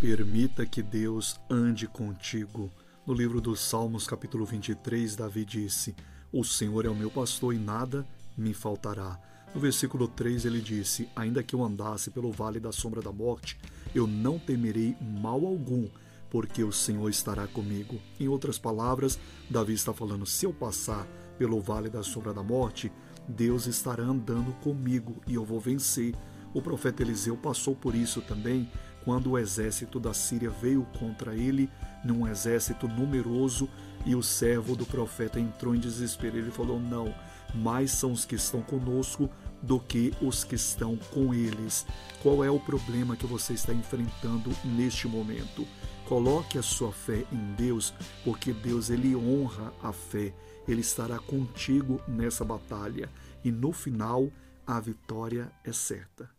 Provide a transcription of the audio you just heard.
Permita que Deus ande contigo. No livro dos Salmos, capítulo 23, Davi disse: O Senhor é o meu pastor e nada me faltará. No versículo 3 ele disse: Ainda que eu andasse pelo vale da sombra da morte, eu não temerei mal algum, porque o Senhor estará comigo. Em outras palavras, Davi está falando: se eu passar pelo vale da sombra da morte, Deus estará andando comigo e eu vou vencer. O profeta Eliseu passou por isso também quando o exército da Síria veio contra ele, num exército numeroso, e o servo do profeta entrou em desespero. Ele falou: Não, mais são os que estão conosco do que os que estão com eles. Qual é o problema que você está enfrentando neste momento? Coloque a sua fé em Deus, porque Deus ele honra a fé. Ele estará contigo nessa batalha e no final a vitória é certa.